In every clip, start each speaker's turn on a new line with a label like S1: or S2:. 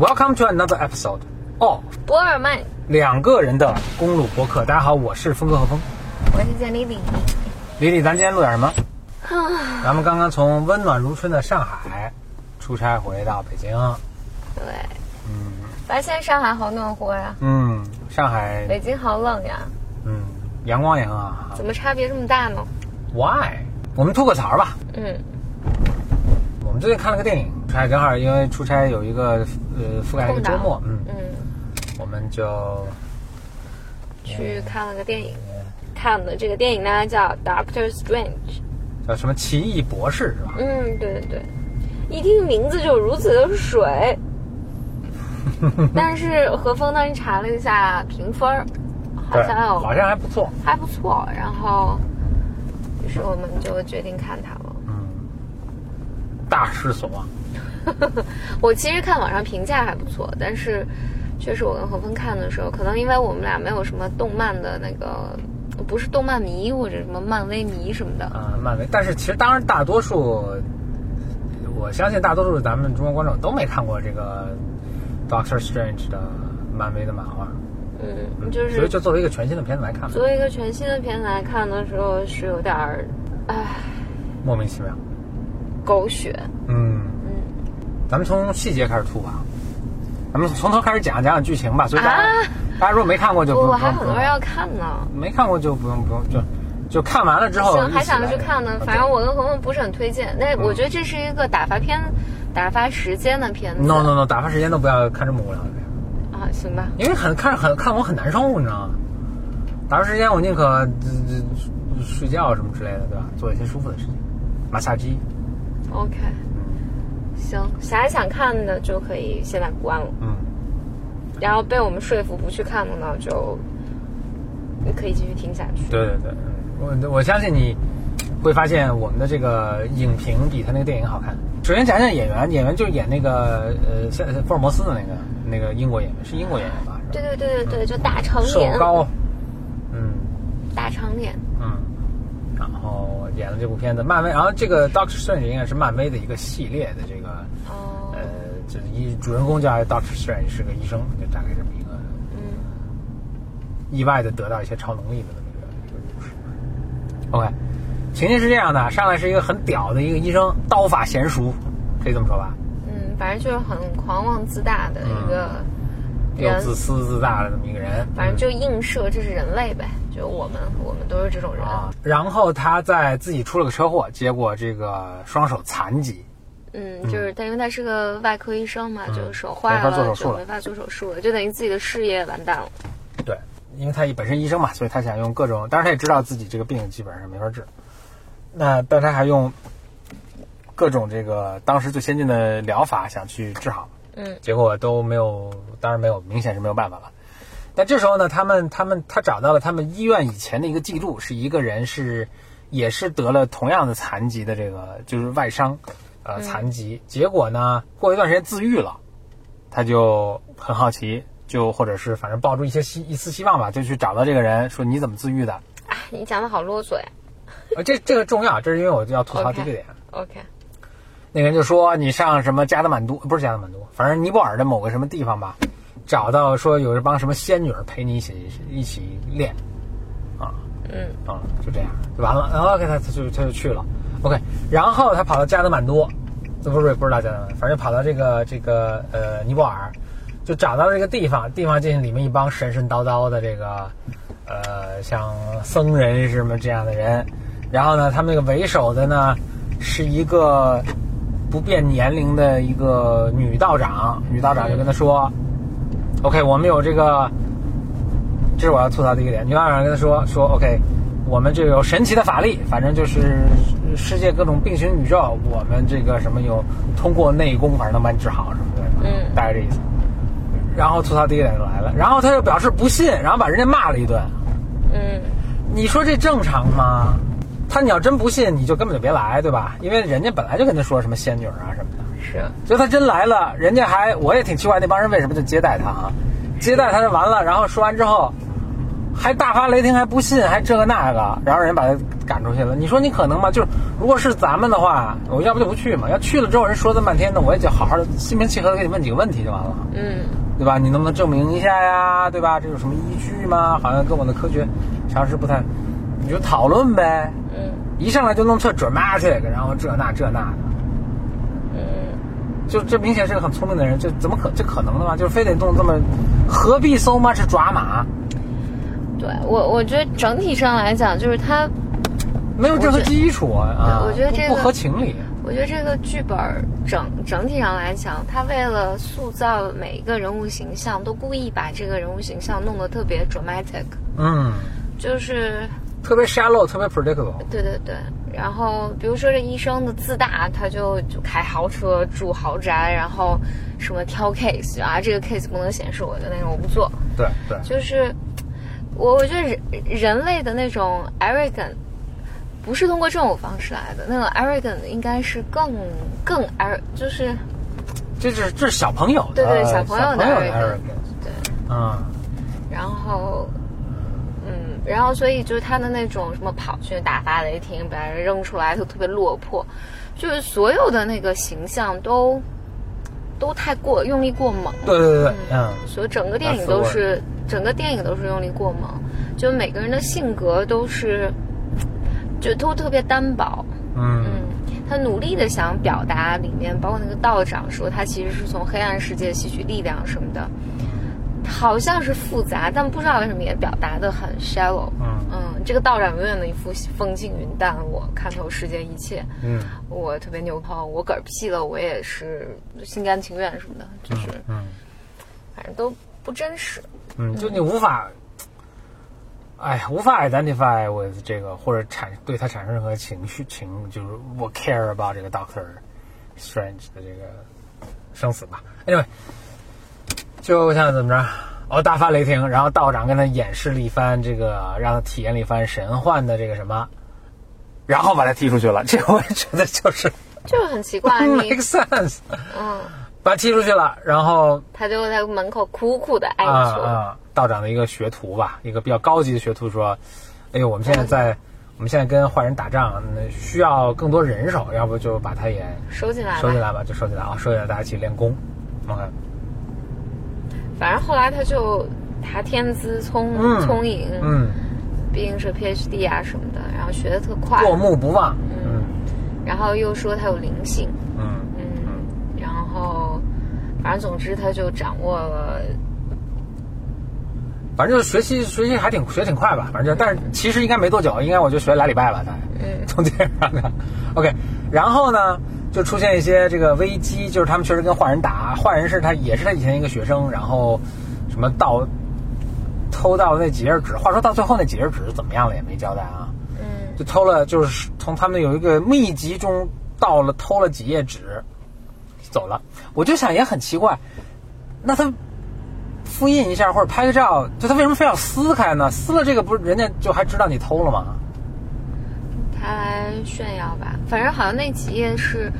S1: Welcome to another episode of，
S2: 博尔曼，
S1: 两个人的公路博客。大家好，我是峰哥和峰。
S2: 我是简丽丽。
S1: 李丽，咱今天录点什么？
S2: 啊，
S1: 咱们刚刚从温暖如春的上海出差回到北京。
S2: 对，嗯，发现上海好暖和呀，
S1: 嗯，上海，
S2: 北京好冷呀，
S1: 嗯，阳光也很好。
S2: 怎么差别这么大呢
S1: ？Why？我们吐个槽吧。
S2: 嗯，
S1: 我们最近看了个电影，出差正好因为出差有一个呃覆盖一个周末，嗯，
S2: 嗯，
S1: 我们就
S2: 去看了个电影，看的这个电影呢叫《Doctor Strange》。
S1: 叫什么奇异博士是吧？
S2: 嗯，对对对，一听名字就如此的水。但是何峰当时查了一下评分儿，好，像有
S1: 好像还不错。
S2: 还不错，然后于是我们就决定看它
S1: 大失所望。
S2: 我其实看网上评价还不错，但是确实我跟何峰看的时候，可能因为我们俩没有什么动漫的那个，不是动漫迷或者什么漫威迷什么的。
S1: 啊、漫威，但是其实当然大多数，我相信大多数咱们中国观众都没看过这个 Doctor Strange 的漫威的漫画，
S2: 嗯，就是
S1: 所以就作为一个全新的片子来看，
S2: 作为一个全新的片子来看的时候，是有点儿，唉，
S1: 莫名其妙。
S2: 狗血。
S1: 嗯，
S2: 嗯
S1: 咱们从细节开始吐吧，咱们从头开始讲讲讲剧情吧。所以大家、
S2: 啊
S1: 大家如果没看过就不
S2: 我
S1: 用，
S2: 我还很多人要看呢。
S1: 没看过就不用不用就就看完了之后
S2: 行，还想
S1: 着
S2: 去看呢。
S1: 啊
S2: 反正我跟红红不是很推荐。那我觉得这是一个打发片、打发时间的片子。
S1: no no no，打发时间都不要看这么无聊的片子。
S2: 啊，行吧。
S1: 因为很看很看我很难受，你知道吗？打发时间我宁可呃呃睡觉什么之类的，对吧？做一些舒服的事情，马杀鸡，
S2: OK，行，啥想看的就可以现在关了。
S1: 嗯，
S2: 然后被我们说服不去看的呢，就你可以继续听下去。
S1: 对对对，嗯我我相信你会发现我们的这个影评比他那个电影好看。首先讲讲演员，演员就是演那个呃像福尔摩斯的那个那个英国演员，是英国演员吧？
S2: 对对对对对，就大长
S1: 瘦
S2: 脸，
S1: 高，嗯
S2: 大长脸。
S1: 嗯，然后演了这部片子，漫威，然后这个 Doctor Strange 应该是漫威的一个系列的这个。
S2: 哦
S1: 呃，，就是一主人公叫 Doctor Strange，是个医生，就大概这么一个
S2: 嗯
S1: 意外的得到一些超能力的这么一个一个故事。OK，情节是这样的，上来是一个很屌的一个医生，刀法娴熟，可以这么说吧？
S2: 嗯，反正就是很狂妄自大的一个
S1: 又，自私自大的这么一个人，
S2: 反正就映射这是人类呗，就我们我们都是这种人。
S1: 啊。然后他在自己出了个车祸，结果这个双手残疾，
S2: 嗯，就是他，因为他是个外科医生嘛，就手坏了
S1: 没法，做手术了
S2: 就没法做手术了，就等于自己的事业完蛋了。
S1: 对，因为他本身医生嘛，所以他想用各种，当然他也知道自己这个病基本上没法治，那但他还用各种这个当时最先进的疗法想去治好，
S2: 嗯
S1: 结果都没有，当然没有，明显是没有办法了。但这时候呢，他们他们他找到了他们医院以前的一个记录，是一个人是也是得了同样的残疾的这个就是外伤，呃残疾，结果呢过一段时间自愈了，他就很好奇，就或者是反正抱住一些希一丝希望吧，就去找到这个人说你怎么自愈的？
S2: 哎，你讲的好啰嗦呀。
S1: 呃，这这个重要，这是因为我要吐槽这个点。
S2: OK，
S1: 那个人就说你上什么加德满都，不是加德满都，反正尼泊尔的某个什么地方吧，找到说有一帮什么仙女儿陪你一起一起练，啊
S2: 嗯
S1: 啊，就这样就完了。然后 OK，他他就他就去了。OK，然后他跑到加德满都，这不是不知道加德满，反正跑到这个这个呃尼泊尔，就找到这个地方，地方进去里面一帮神神叨叨的这个呃像僧人什么这样的人，然后呢，他们那个为首的呢是一个不变年龄的一个女道长，女道长就跟他说、o k 我们有这个，这是我要吐槽的一个点，女道长跟他说说，OK，我们这有神奇的法力，反正就是世界各种并行宇宙，我们这个什么有通过内功，反正能把你治好什么的，
S2: 嗯
S1: 大概这意思。然后吐槽第一点就来了，然后他就表示不信，然后把人家骂了一顿。
S2: 嗯
S1: 你说这正常吗？他你要真不信，你就根本就别来，对吧？因为人家本来就跟他说什么仙女啊什么的，
S2: 是，
S1: 所以他真来了，人家还我也挺奇怪，那帮人为什么就接待他啊？接待他就完了，然后说完之后，还大发雷霆，还不信，还这个那个，然后人把他赶出去了。你说你可能吗？就是如果是咱们的话，我要不就不去嘛。要去了之后，人说这么半天，那我也就好好的心平气和的给你问几个问题就完了，
S2: 嗯，
S1: 对吧？你能不能证明一下呀？对吧？这有什么依据吗？好像跟我的科学常识不太，你就讨论呗。
S2: 嗯
S1: 一上来就弄特 dramatic，然后这那这那的，
S2: 嗯，
S1: 就这明显是个很聪明的人，这怎么可这可能的吗？就是非得弄这么，何必 so much 抓马？
S2: 对我我觉得整体上来讲，就是他，
S1: 没有任何基础啊！啊
S2: 我觉得这个
S1: 不不合情理。
S2: 我觉得这个剧本整整体上来讲，他为了塑造每一个人物形象，都故意把这个人物形象弄得特别 dramatic，
S1: 嗯，
S2: 就是
S1: 特别 shallow，特别 predictable。
S2: 对对对，然后比如说这医生的自大，他就就开豪车住豪宅，然后什么挑 case 啊，这个 case 不能显示我的那个我不做，
S1: 对对，
S2: 就是我我觉得人人类的那种 arrogant 不是通过这种方式来的，那个 arrogant 应该是更更 ar 就是
S1: 这是这是小朋友的，
S2: 对对小朋友的
S1: 小朋友的
S2: arrogance
S1: arrogance。
S2: 对，
S1: 嗯，
S2: 然后。然后所以就是他的那种什么跑去打发雷霆，把人扔出来就特别落魄，就是所有的那个形象都都太过用力过猛。
S1: 对对对，嗯，
S2: 所以整个电影都是整个电影都是用力过猛，就每个人的性格都是就都特别单薄。
S1: 嗯
S2: 嗯，他努力的想表达里面，包括那个道长说他其实是从黑暗世界吸取力量什么的，好像是复杂，但不知道为什么也表达的很 shallow。
S1: 嗯
S2: 嗯，这个道长永远的一副风轻云淡，我看透世间一切，
S1: 嗯
S2: 我特别牛泡，我嗝屁了，我也是心甘情愿什么的，就是
S1: 嗯
S2: 反正都不真实。
S1: 嗯，就你无法，哎呀，无法 identify with 这个或者产对他产生任何情绪情，就是我 care about 这个 Doctor Strange 的这个生死吧。Anyway，就像怎么着？哦，大发雷霆，然后道长跟他演示了一番这个，让他体验了一番神幻的这个什么，然后把他踢出去了。这个我也觉得就是
S2: 就是很奇怪，
S1: make sense，
S2: 嗯，
S1: 把他踢出去了，然后
S2: 他就在门口苦苦的哀
S1: 啊
S2: 求，
S1: 啊，道长的一个学徒吧，一个比较高级的学徒说：“哎呦，我们现在在，我们现在跟坏人打仗，那需要更多人手，要不就把他也
S2: 收进来。
S1: 收进来吧，就收进来啊，收进来，大家一起练功。OK，
S2: 反正后来他就他天资聪、
S1: 嗯
S2: 聪颖，
S1: 嗯，
S2: 毕竟是 PhD 啊什么的，然后学的特快，
S1: 过目不忘，嗯
S2: 然后又说他有灵性，
S1: 嗯
S2: 嗯，然后反正总之他就掌握了，
S1: 反正就是学习学习还挺学挺快吧，反正就但是其实应该没多久，应该我就学俩礼拜吧，才
S2: 嗯。
S1: 从电视上看。OK，然后呢就出现一些这个危机，就是他们确实跟坏人打，坏人是他也是他以前一个学生，然后什么盗偷到那几页纸，话说到最后那几页纸怎么样了也没交代啊，
S2: 嗯
S1: 就偷了，就是从他们有一个秘籍中盗了偷了几页纸，走了。我就想也很奇怪，那他复印一下或者拍个照，就他为什么非要撕开呢？撕了这个不是人家就还知道你偷了吗？
S2: 他来炫耀吧，反正好像那几页是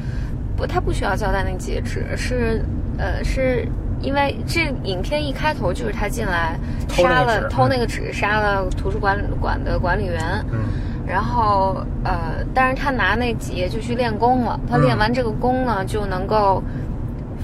S2: 不，他不需要交代那几页纸，是呃是。因为这影片一开头就是他进来杀了偷那个纸，杀了图书馆馆的管理员，
S1: 嗯
S2: 然后呃，但是他拿那几页就去练功了。他
S1: 嗯
S2: 练完这个功呢，就能够，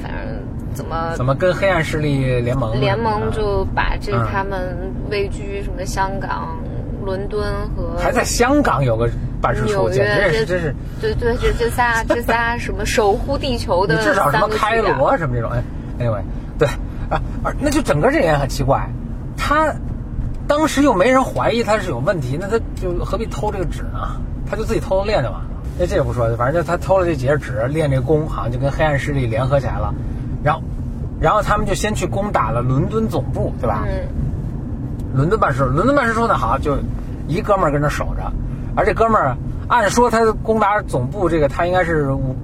S2: 反正怎么
S1: 怎么跟黑暗势力联盟？
S2: 联盟就把这
S1: 嗯
S2: 他们位居什么香港、伦敦和
S1: 还在香港有个办事处，简直
S2: 也，
S1: 是真是，
S2: 对对，这这仨这仨什么守护地球的
S1: 至少什么开罗什么这种，哎，anyway，对啊，而那就整个这也很奇怪，他当时又没人怀疑他是有问题，那他就何必偷这个纸呢？他就自己偷偷练就完了。那这也不说，反正就他偷了这几页纸，练这功，好像就跟黑暗势力联合起来了。然后，然后他们就先去攻打了伦敦总部，对吧？
S2: 嗯
S1: 伦敦办事处，伦敦办事处呢，好就一哥们儿跟那守着，而这哥们儿按说他攻打总部，这个他应该是武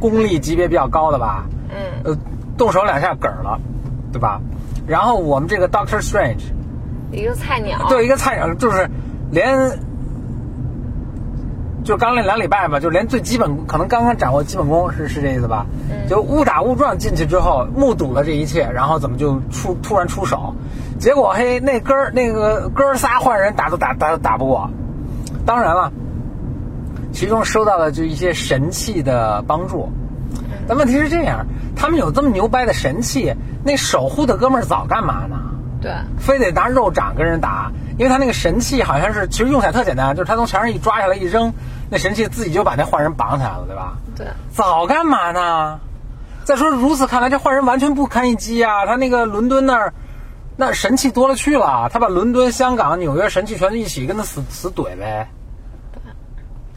S1: 功力级别比较高的吧？
S2: 嗯
S1: 呃，动手两下嗝儿了，对吧？然后我们这个 Doctor Strange，
S2: 一个菜鸟，
S1: 对一个菜鸟就是连就刚那两礼拜吧，就连最基本可能刚刚掌握基本功是是这意思吧？
S2: 嗯
S1: 就误打误撞进去之后，目睹了这一切，然后怎么就出突然出手，结果嘿那哥儿那个哥儿仨换人打都打打都打不过，当然了，其中收到了就一些神器的帮助，但问题是这样，他们有这么牛掰的神器，那守护的哥们儿早干嘛呢？
S2: 对，
S1: 非得拿肉掌跟人打，因为他那个神器好像是，其实用起来特简单，就是他从墙上一抓下来一扔，那神器自己就把那坏人绑起来了，对吧？
S2: 对，
S1: 早干嘛呢？再说如此看来，这坏人完全不堪一击啊！他那个伦敦那儿，那神器多了去了，他把伦敦、香港、纽约神器全一起跟他死死怼呗。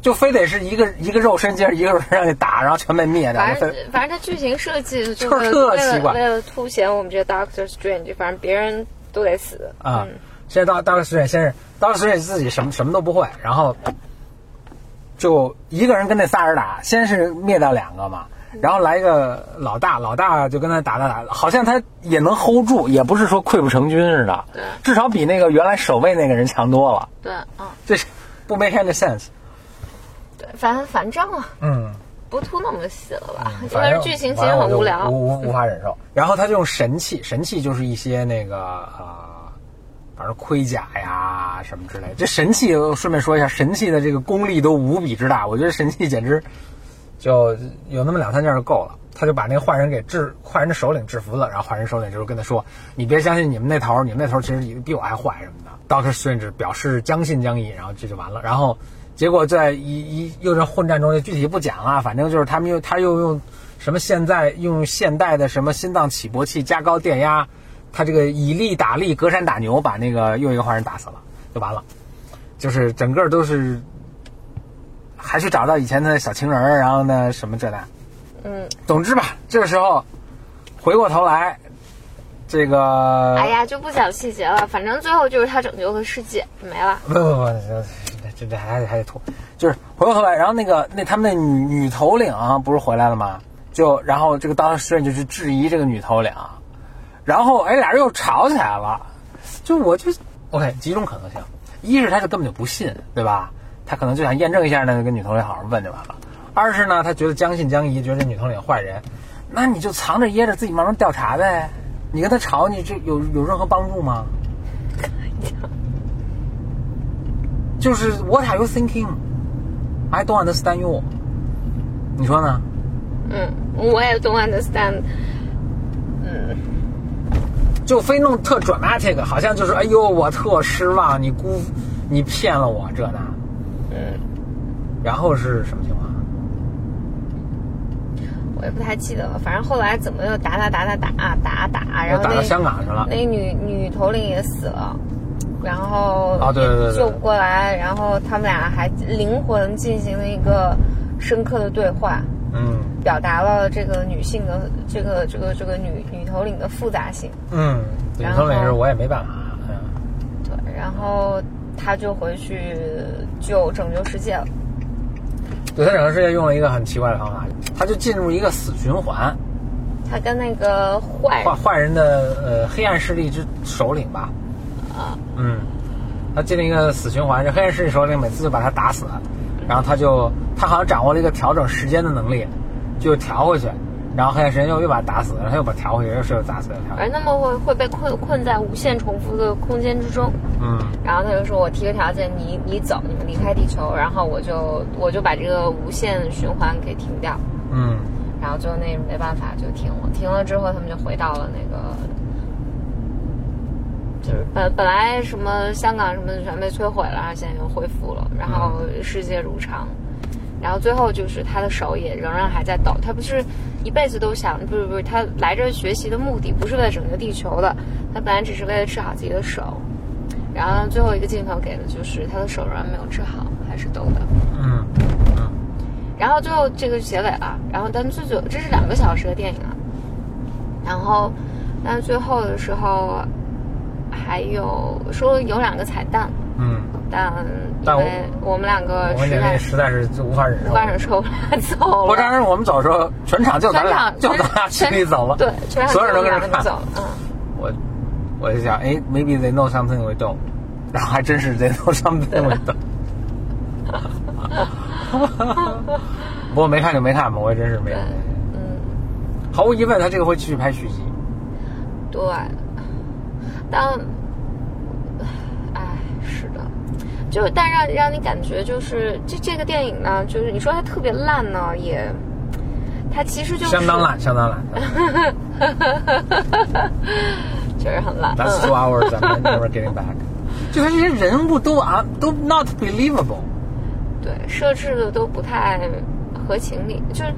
S1: 就非得是一个一个肉身接着一个肉身让你打，然后全被灭掉。
S2: 反正
S1: 非
S2: 反正他剧情设计就
S1: 就是特
S2: 为
S1: 奇怪
S2: 了为了凸显我们这个 Doctor Strange，反正别人都得死
S1: 啊
S2: 嗯，
S1: 现在 Doctor Strange 先是到了实验自己什么什么都不会，然后就一个人跟那仨人打，先是灭掉两个嘛，然后来一个老大，老大就跟他打打打，好像他也能 hold 住，也不是说溃不成军似的
S2: 对，
S1: 至少比那个原来守卫那个人强多了，
S2: 对，嗯，
S1: 这是不 make any sense。
S2: 对，反正反正啊，
S1: 嗯，
S2: 不吐那么细了吧？因
S1: 反正
S2: 为剧情其实很无聊。
S1: 无无无法忍受。然后他就用神器，神器就是一些那个呃，反正盔甲呀什么之类的。这神器顺便说一下，神器的这个功力都无比之大，我觉得神器简直就有那么两三件就够了。他就把那个坏人给制，坏人的首领制服了，然后坏人首领就是跟他说：“你别相信你们那头，你们那头其实比我还坏什么的。”Doctor Strange 表示将信将疑，然后这就完了。然后结果在一一又在混战中，具体不讲了，反正就是他们又他又用什么现在用现代的什么心脏起搏器加高电压，他这个以力打力，隔山打牛，把那个又一个坏人打死了，就完了。就是整个都是还去找到以前的小情人儿，然后呢什么这那。
S2: 嗯，
S1: 总之吧，这个时候回过头来，这个
S2: 哎呀，就不讲细节了，反正最后就是他拯救了世界，没了。
S1: 不不不，这这这还得还得吐，就是回过头来，然后那个那他们那女女头领、啊、不是回来了吗？就然后这个当时就去质疑这个女头领，然后哎俩人又吵起来了，就我就 OK 几种可能性，一是他就根本就不信，对吧？他可能就想验证一下呢，跟女同领好好问就完了。二是呢，他觉得将信将疑，觉得这女同领坏人，那你就藏着掖着，自己慢慢调查呗。你跟他吵，你这有有任何帮助吗？就是 What are you thinking? I don't understand you。你说呢？
S2: 嗯，我也 don't understand。嗯，
S1: 就非弄特 dramatic，好像就是哎呦我特失望，你辜你骗了我这那。
S2: 嗯，
S1: 然后是什么情况？
S2: 我也不太记得了，反正后来怎么又打打打打打打打，然后那
S1: 打到香港去了。
S2: 那女女头领也死了，然后
S1: 啊对对
S2: 救不过来，然后他们俩还灵魂进行了一个深刻的对话，
S1: 嗯
S2: 表达了这个女性的这个这个这个女女头领的复杂性。
S1: 嗯，女头领是我也没办法。嗯，
S2: 对，然后他就回去救拯救世界了。
S1: 对他拯救世界用了一个很奇怪的方法，他就进入一个死循环，
S2: 他跟那个坏
S1: 坏坏人的呃黑暗势力之首领吧。
S2: 啊，
S1: 嗯，他进了一个死循环，这黑暗势力首领每次就把他打死，然后他就他好像掌握了一个调整时间的能力，就调回去，然后黑暗时间又又把他打死，然后他又把他调回去，又是又打死又调回去。
S2: 而那么会会被困困在无限重复的空间之中。
S1: 嗯
S2: 然后他就说：“我提个条件，你你走，你们离开地球，然后我就我就把这个无限循环给停掉。
S1: 嗯
S2: 然后最后那没办法就停了，停了之后他们就回到了那个，就是本本来什么香港什么的全被摧毁了，然后现在又恢复了，然后世界如常。然后最后就是他的手也仍然还在抖，他不是一辈子都想，不是不是，他来这学习的目的不是为了拯救地球的，他本来只是为了治好自己的手。然后最后一个镜头给的就是他的手仍然没有治好，还是抖的。
S1: 嗯嗯
S2: 然后最后这个结尾了，然后但最最这是两个小时的电影啊，然后但最后的时候还有说有两个彩蛋，
S1: 嗯，
S2: 但
S1: 但我
S2: 因为我们两个实在
S1: 妹实在是无法忍受。
S2: 无法忍受不了走
S1: 不，
S2: 了，
S1: 当时我们走的时候，全场就咱
S2: 全
S1: 俩，
S2: 场
S1: 就咱俩去
S2: 全
S1: 里走了，
S2: 对，全场
S1: 所有人都跟着看
S2: 就我们两个走。了，嗯。
S1: 我我就想，哎，maybe they know something we don't，然后还真是 they know something we don't。不过没看就没看吧，我也真是没
S2: 嗯，
S1: 毫无疑问，他这个会继续拍续集。
S2: 对，但，哎，是的，就但让让你感觉就是这这个电影呢，就是你说它特别烂呢，也，它其实就是
S1: 相当烂，相当烂。
S2: 确实很烂。
S1: That's
S2: 嗯
S1: two hours I'm never getting back。就他这些人物都啊都 not believable。
S2: 对，设置的都不太合情理，就是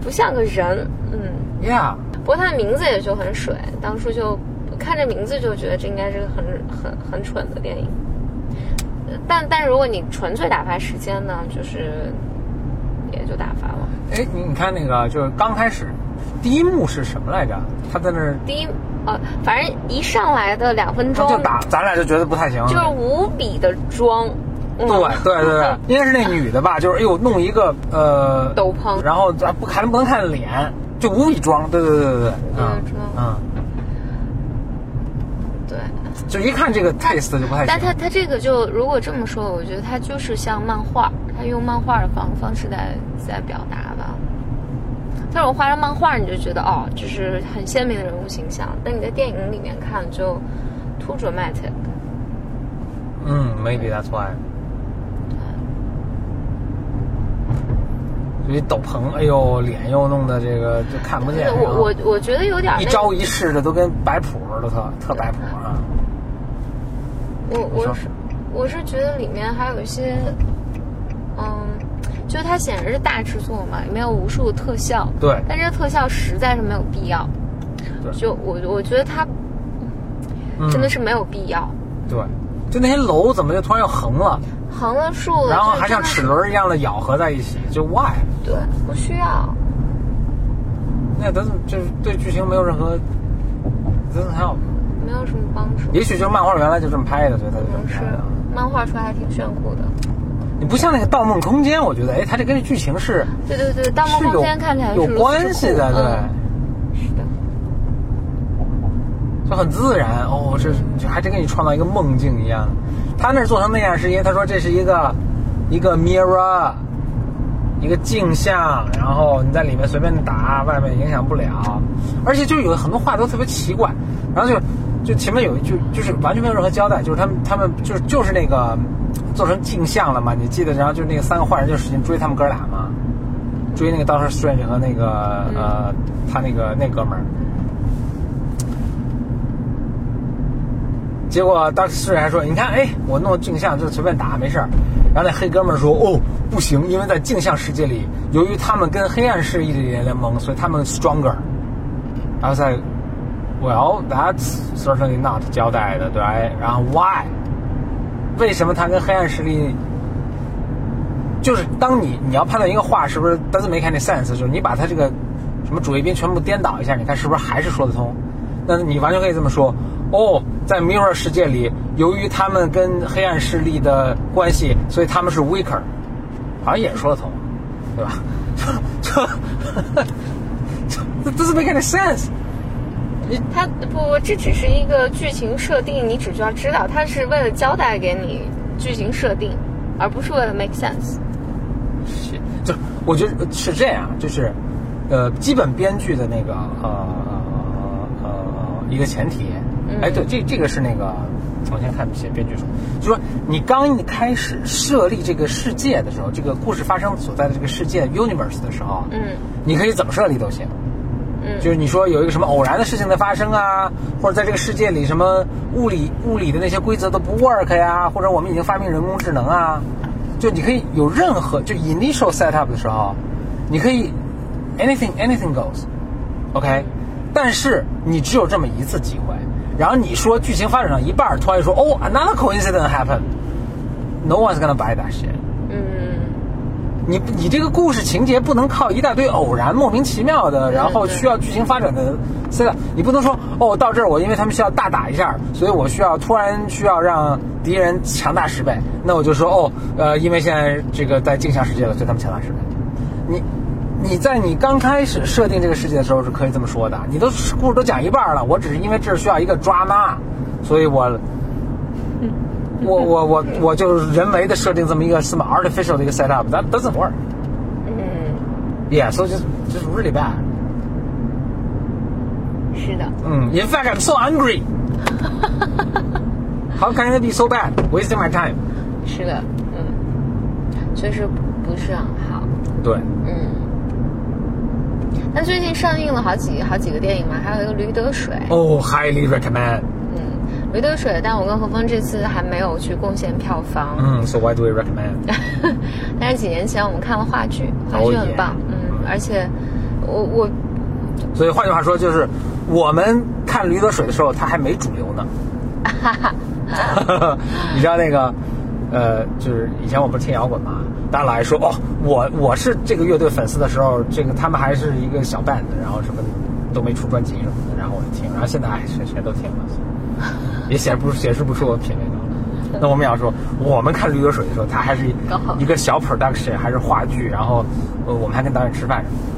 S2: 不像个人。嗯
S1: ，Yeah，
S2: 不过他的名字也就很水，当初就看这名字就觉得这应该是个很很很蠢的电影。呃但但如果你纯粹打发时间呢，就是也就打发了。
S1: 哎，你你看那个就是刚开始第一幕是什么来着？他在那儿
S2: 第一，呃，反正一上来的两分钟
S1: 就打，咱俩就觉得不太行。
S2: 就是无比的装。嗯、
S1: 对对对对，应该是那女的吧？就是哎呦，弄一个呃
S2: 斗篷
S1: 然后咱不还不能看脸，就无比装。对对对对对，嗯嗯，
S2: 对。
S1: 就一看这个 taste 就不太行。
S2: 但他他这个就如果这么说，我觉得他就是像漫画，他用漫画的方方式在在表达吧。但是我画成漫画，你就觉得哦，就是很鲜明的人物形象。但你在电影里面看就 too dramatic。
S1: 嗯，maybe that's why。所以斗篷，哎呦，脸又弄得这个就看不见。
S2: 我我我觉得有点那
S1: 一招一式的都跟摆谱似的，特特摆谱啊。
S2: 我我是我是觉得里面还有一些，嗯，就它显然是大制作嘛，里面有无数的特效，
S1: 对
S2: 但这个特效实在是没有必要。
S1: 对
S2: 就我我觉得它
S1: 嗯
S2: 真的是没有必要。
S1: 对，就那些楼怎么就突然又横了，
S2: 横了竖了，
S1: 然后还像齿轮一样的咬合在一起，就 why？
S2: 对，不需要。
S1: 那都就是对剧情没有任何 doesn't help。
S2: 没有什么帮助。
S1: 也许就是漫画原来就这么拍的，所以他就这么拍的。
S2: 漫画出来还挺炫酷的。
S1: 你不像那个《盗梦空间》，我觉得，哎，它这跟这剧情是
S2: 对对对，《盗梦空间》看起来是
S1: 有关系的，对。
S2: 嗯是的，
S1: 就很自然哦，这就还真给你创造一个梦境一样。他那儿做成那样是因为他说这是一个一个 mirror，一个镜像，然后你在里面随便打，外面影响不了。而且就有很多话都特别奇怪，然后就就前面有一句就是完全没有任何交代，就是他们他们就是就是那个做成镜像了嘛，你记得？然后就是那个三个坏人就使劲追他们哥俩嘛，追那个 Doctor Strange 和那个呃他那个那哥们儿。结果当时还说：“你看，哎，我弄镜像就随便打没事儿。”然后那黑哥们儿说：“哦，不行，因为在镜像世界里，由于他们跟黑暗势力联盟，所以他们 stronger。” I was like, "Well, that's certainly not 交代的，对。然后 why？为什么他跟黑暗势力？就是当你你要判断一个话是不是 doesn't make any sense，就是你把他这个什么主谓宾全部颠倒一下，你看是不是还是说得通？那你完全可以这么说。哦，在 Mirror 世界里，由于他们跟黑暗势力的关系，所以他们是 weaker，好像也说得通，对吧？就就 doesn't make any sense。
S2: 它不，这只是一个剧情设定，你只需要知道，它是为了交代给你剧情设定，而不是为了 make sense。
S1: 是，就我觉得是这样，就是，呃，基本编剧的那个呃呃呃一个前提，哎，对，这这个是那个我先看写编剧说，就说你刚一开始设立这个世界的时候，这个故事发生所在的这个世界 universe 的时候，
S2: 嗯
S1: 你可以怎么设立都行。
S2: 嗯
S1: 就是你说有一个什么偶然的事情在发生啊，或者在这个世界里什么物理物理的那些规则都不 work 呀，或者我们已经发明人工智能啊，就你可以有任何就 initial setup 的时候，你可以 anything anything goes，OK，、但是你只有这么一次机会，然后你说剧情发展到一半，突然说哦 another coincidence happened，no one's gonna buy that shit。
S2: 嗯，
S1: 你你这个故事情节不能靠一大堆偶然、莫名其妙的，然后需要剧情发展的 set up，你不能说哦，到这儿我因为他们需要大打一下，所以我需要突然需要让敌人强大十倍，那我就说哦，呃，因为现在这个在镜像世界了，所以他们强大十倍。你你在你刚开始设定这个世界的时候是可以这么说的，你都故事都讲一半了，我只是因为这儿需要一个抓妈，所以我我我我我就是人为的设定这么一个什么 artificial 的一个 setup，that doesn't work。
S2: 嗯
S1: ，Yeah, so just just really bad.
S2: 是的，
S1: 嗯，In fact, I'm so angry. How can it be so bad? Wasting my time.
S2: 是的，嗯，确实不是很好。
S1: 对，
S2: 嗯，那最近上映了好几好几个电影嘛，还有一个《驴得水》。
S1: 哦、h i g h l y recommend.
S2: 嗯，《驴得水》，但我跟何峰这次还没有去贡献票房。
S1: 嗯，So why do we recommend?
S2: 但是几年前我们看了话剧，话
S1: Oh
S2: 剧很棒。嗯，而且我我
S1: 所以换句话说，就是我们看《驴得水》的时候，它还没主流呢。哈 哈你知道那个，呃，就是以前我不是听摇滚嘛，大家来说哦，我我是这个乐队粉丝的时候，这个他们还是一个小 band，然后什么都没出专辑什么的，然后我就听，然后现在哎谁谁都听了，也显不显示不出我品味的。那我们要说，我们看《驴得水》的时候，它还是一个小 production，还是话剧，然后呃我们还跟导演吃饭什么的。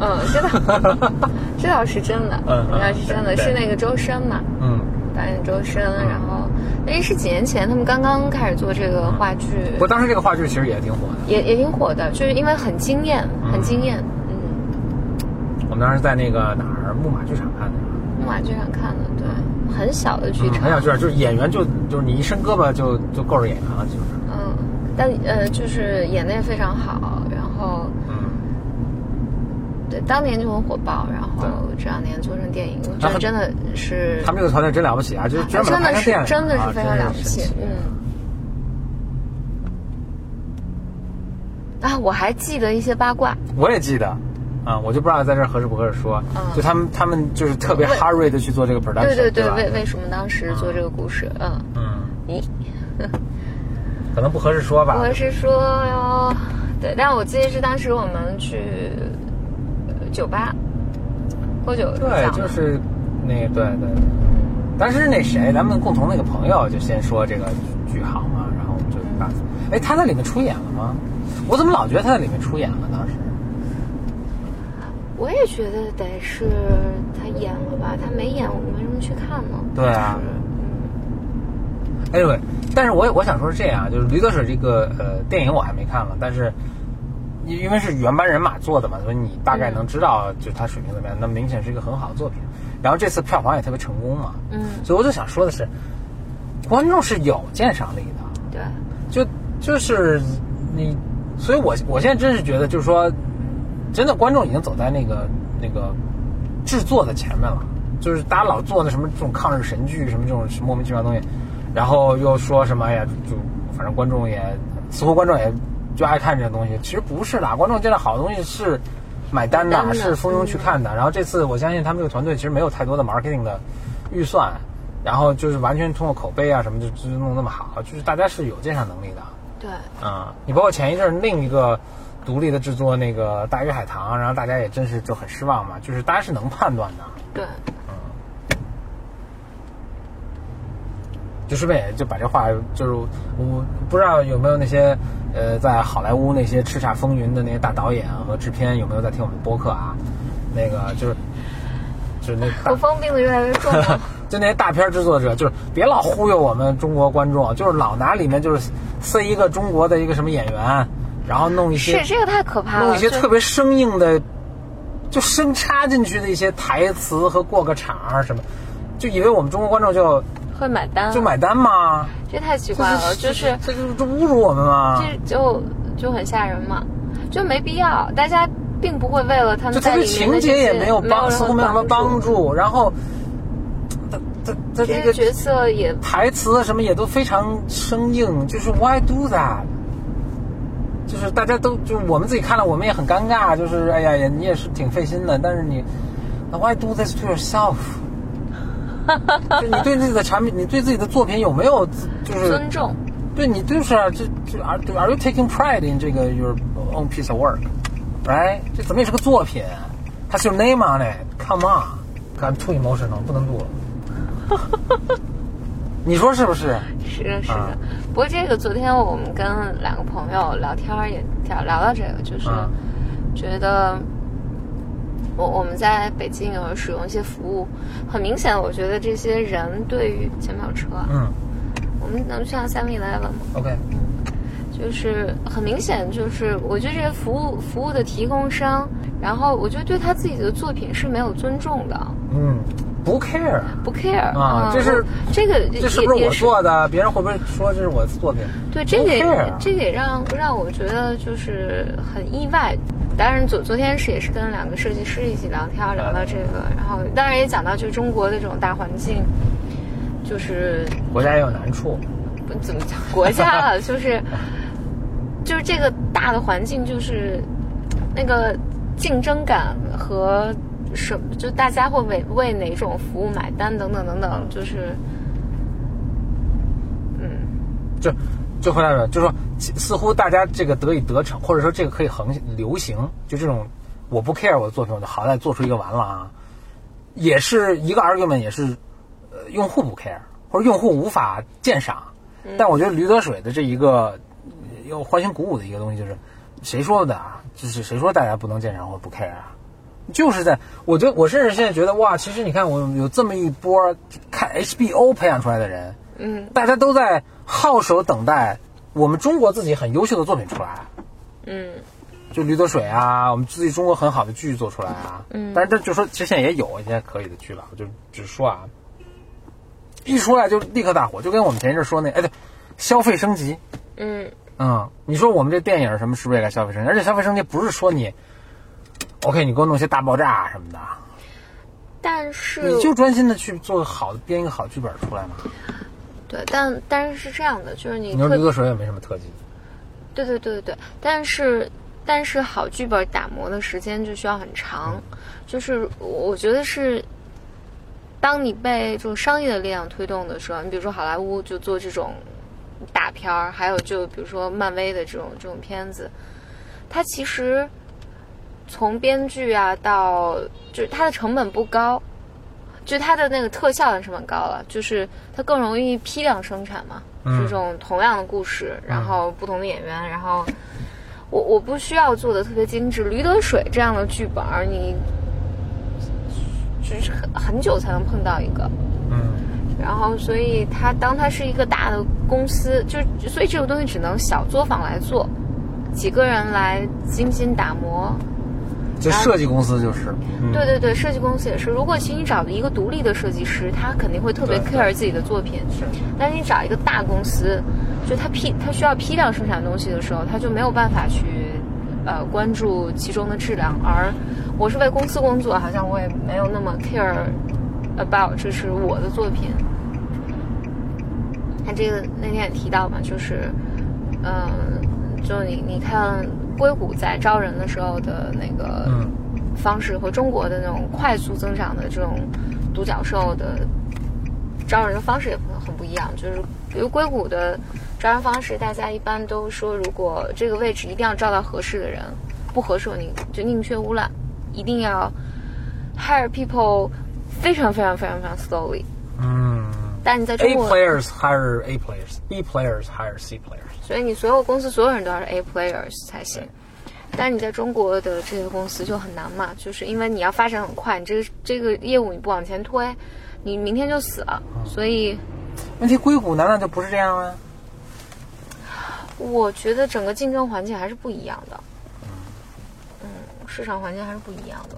S2: 嗯，这倒 这倒是真的，
S1: 嗯嗯
S2: 这倒是真的，是那个周深嘛，
S1: 嗯，
S2: 导演周深，然后那是几年前他们刚刚开始做这个话剧，
S1: 不过当时这个话剧其实也挺火的。
S2: 也也挺火的，就是因为很惊艳，很惊艳。嗯，
S1: 我们当时在那个哪儿木马剧场看的，
S2: 木马剧场看的，对，很小的剧
S1: 嗯，
S2: 场，
S1: 很小剧场，就是演员就就是你一伸胳膊就就够着演员了，基本上。
S2: 嗯，但呃，就是演的也非常好，然后
S1: 嗯，
S2: 对当年就很火爆，然后这两年做成电影，我觉得真的是
S1: 他们这个团队真了不起啊，就是
S2: 真的是真的
S1: 啊
S2: 是非常了不起嗯。啊，我还记得一些八卦，
S1: 我也记得，啊，我就不知道在这儿合适不合适说，
S2: 嗯。
S1: 就他们他们就是特别
S2: 为
S1: hurry 的去做这个 production，
S2: 对对对，
S1: 吧？
S2: 为为什么当时做这个故事？嗯，
S1: 嗯，
S2: 咦，
S1: 可能不合适说吧，
S2: 不合适说哟，对，但我记得是当时我们去呃酒吧喝酒
S1: 对，就是那个对对。对，当时那谁，咱们共同那个朋友就先说这个剧好嘛，然后我们就哎，他在里面出演了吗？我怎么老觉得他在里面出演了？当时。
S2: 我也觉得得是他演了吧，他没演，我们为什么去看呢？
S1: 对啊。
S2: 就是
S1: Anyway，但是我我想说是这样，就是《驴得水》这个呃电影我还没看了，但是因因为是原班人马做的嘛，所以你大概能知道就是它水平怎么样。那明显是一个很好的作品，然后这次票房也特别成功嘛，
S2: 嗯，
S1: 所以我就想说的是，观众是有鉴赏力的，
S2: 对，
S1: 就就是你，所以我我现在真是觉得，就是说，真的观众已经走在那个那个制作的前面了。就是大家老做那什么这种抗日神剧，什么这种莫名其妙的东西，然后又说什么哎呀，就反正观众也似乎观众也就爱看这些东西。其实不是的，观众见到好东西是买单的，
S2: 买单的
S1: 是蜂拥去看的。然后这次我相信他们这个团队其实没有太多的 marketing 的预算，然后就是完全通过口碑啊什么就就弄那么好，就是大家是有鉴赏能力的。
S2: 对，
S1: 啊、你包括前一阵儿另一个独立的制作那个《大鱼海棠》，然后大家也真是就很失望嘛，就是大家是能判断的，
S2: 对，
S1: 就顺便也就把这话就是我不知道有没有那些呃在好莱坞那些叱咤风云的那些大导演和制片有没有在听我们播客啊？那个就是就是那大
S2: 口风病得越来越重了。
S1: 就那些大片制作者，就是别老忽悠我们中国观众，就是老拿里面就是塞一个中国的一个什么演员，然后弄一些
S2: 是这个太可怕了，
S1: 弄一些特别生硬的，就生插进去的一些台词和过个场儿什么，就以为我们中国观众就
S2: 会买单，
S1: 就买单吗？
S2: 这太奇怪了，就是
S1: 这就是这侮辱我们吗？
S2: 这就就很吓人嘛，就没必要，大家并不会为了他
S1: 就他对
S2: 们在里面
S1: 情节也没有帮，似乎没有什么帮
S2: 助，
S1: 然后，他他他这个
S2: 角色也
S1: 台词什么也都非常生硬，就是 Why do that？就是大家都就我们自己看了，我们也很尴尬，就是哎呀呀，你也是挺费心的，但是你 Why do this to yourself？就你对自己的产品，你对自己的作品有没有自就是
S2: 尊重，
S1: 对你就是啊，这这 are are you taking pride in 这个 your own piece of work？right？这怎么也是个作品，Has your name on it？Come on，I'm too emotional，不能录了。你说是不是？
S2: 是的，是的。
S1: 啊
S2: 不过这个昨天我们跟两个朋友聊天儿也聊聊到这个，就是
S1: 啊
S2: 觉得我我们在北京有使用一些服务，很明显，我觉得这些人对于前面有车啊，
S1: 嗯，
S2: 我们能去趟 Seven Eleven 吗
S1: ？OK，
S2: 就是很明显，就是我觉得这些服务服务的提供商，然后我觉得对他自己的作品是没有尊重的，
S1: 嗯，不 care，
S2: 不 care
S1: 啊这是
S2: 这个
S1: 这是不是我做的？别人会不会说这是我的作品？
S2: 对，这个也这个也让让我觉得就是很意外。当然昨昨天是也是跟两个设计师一起聊天，聊到这个，然后当然也讲到就是中国的这种大环境，就是
S1: 国家也有难处。
S2: 不怎么讲国家了，就是就是这个大的环境，就是那个竞争感和什么，就大家会为为哪种服务买单等等等等，就是嗯，
S1: 就就回来了，就说似乎大家这个得以得逞，或者说这个可以横流行，就这种我不 care 我的作品，我就好歹做出一个完了啊，也是一个 argument，也是呃用户不 care，或者用户无法鉴赏。但我觉得驴得水的这一个呃又欢欣鼓舞的一个东西，就是谁说的啊？就是谁说大家不能鉴赏或不 care 啊？就是在，我觉得我甚至现在觉得哇，其实你看我有这么一波看 HBO 培养出来的人，
S2: 嗯，
S1: 大家都在号手等待我们中国自己很优秀的作品出来，
S2: 嗯，
S1: 就驴得水啊，我们自己中国很好的剧做出来啊，
S2: 嗯。
S1: 但是这就说其实现在也有一些可以的剧了，我就只说啊，一出来就立刻大火，就跟我们前一阵说那，哎对，消费升级，
S2: 嗯，
S1: 嗯，你说我们这电影什么是不是也该消费升级？而且消费升级不是说你，OK，你给我弄些大爆炸什么的，
S2: 但是
S1: 你就专心的去做个好的编一个好剧本出来嘛。
S2: 对，但但是是这样的，就是你
S1: 你说
S2: 特
S1: 驴得水也没什么特技，
S2: 对对对对对，但是但是好剧本打磨的时间就需要很长，就是我觉得是，当你被这种商业的力量推动的时候，你比如说好莱坞就做这种大片儿，还有就比如说漫威的这种这种片子，它其实从编剧啊到就是它的成本不高。就它的那个特效的成本高了，就是它更容易批量生产嘛。
S1: 嗯
S2: 这种同样的故事，然后不同的演员，然后我我不需要做的特别精致。驴得水这样的剧本，你就是很很久才能碰到一个。
S1: 嗯，
S2: 然后，所以它当它是一个大的公司，就所以这个东西只能小作坊来做，几个人来精心打磨。
S1: 这设计公司就是，嗯、
S2: 对对对，设计公司也是。如果其实你找一个独立的设计师，他肯定会特别 care 自己的作品。
S1: 是，
S2: 但是你找一个大公司，就他批他需要批量生产东西的时候，他就没有办法去呃关注其中的质量。而我是为公司工作，好像我也没有那么 care about 这是我的作品。他这个那天也提到嘛，就是嗯、呃就你你看硅谷在招人的时候的那个
S1: 嗯
S2: 方式和中国的那种快速增长的这种独角兽的招人的方式也很很不一样。就是比如硅谷的招人方式，大家一般都说，如果这个位置一定要招到合适的人，不合适你就宁缺毋滥，一定要 hire people 非常非常非常非常 slowly。
S1: 嗯
S2: 但你在中国
S1: ，A，players hire A players，B players hire C players。
S2: 所以你所有公司所有人都要是 A players 才行。但是你在中国的这些公司就很难嘛，就是因为你要发展很快，你这个这个业务你不往前推，你明天就死了。所以
S1: 问题硅谷难道就不是这样吗？
S2: 我觉得整个竞争环境还是不一样的，嗯，市场环境还是不一样的。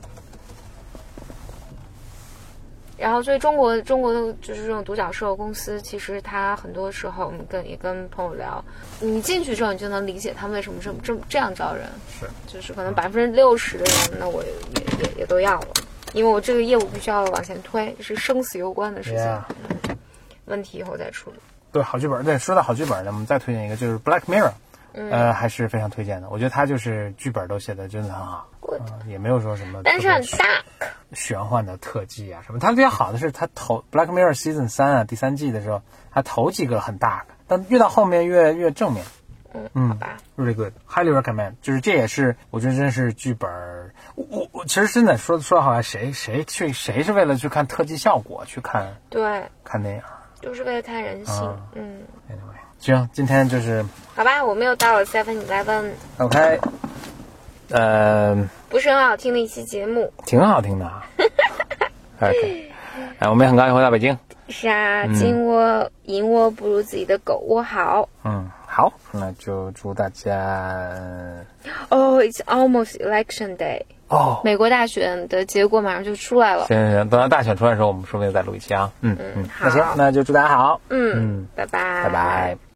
S2: 然后，所以中国中国的就是这种独角兽公司，其实它很多时候我们跟也跟朋友聊，你进去之后，你就能理解他们为什么这么这么这样招人，
S1: 是，
S2: 就是可能百分之六十的人，那我也也也都要了，因为我这个业务必须要往前推，是生死攸关的事情。问题以后再处理。
S1: 对，好剧本。对，说到好剧本呢，我们再推荐一个，就是 Black Mirror，、呃，
S2: 嗯
S1: 还是非常推荐的。我觉得他就是剧本都写的真的很好也没有说什么
S2: 但是很大，
S1: 玄幻的特技啊什么。它比较好的是，它头 Black Mirror Season 三啊第三季的时候，它头几个很大，但越到后面越越正面。
S2: 嗯，好吧
S1: ，Really good, highly recommend。就是这也是我觉得真是剧本儿。我我我其实真的说说好像，谁谁去谁是为了去看特技效果去看
S2: 对，
S1: 看电影
S2: 就是为了看人性。
S1: 啊
S2: 嗯
S1: ，？Anyway，行，今天就是
S2: 好吧，我们又到了 Seven
S1: Eleven，OK，呃，
S2: 不是很好听的一期节目。
S1: 挺好听的啊。OK，哎，我们也很高兴回到北京。
S2: 是啊，金窝银窝不如自己的狗窝好。
S1: 嗯，好，那就祝大家
S2: 哦、i t s almost election day，
S1: 哦。
S2: 美国大选的结果马上就出来了。
S1: 行行行，等到大选出来的时候，我们说不定再录一期啊。嗯嗯，那
S2: 好
S1: 行，那就祝大家好，
S2: 嗯
S1: 嗯，
S2: 拜拜，
S1: 拜拜。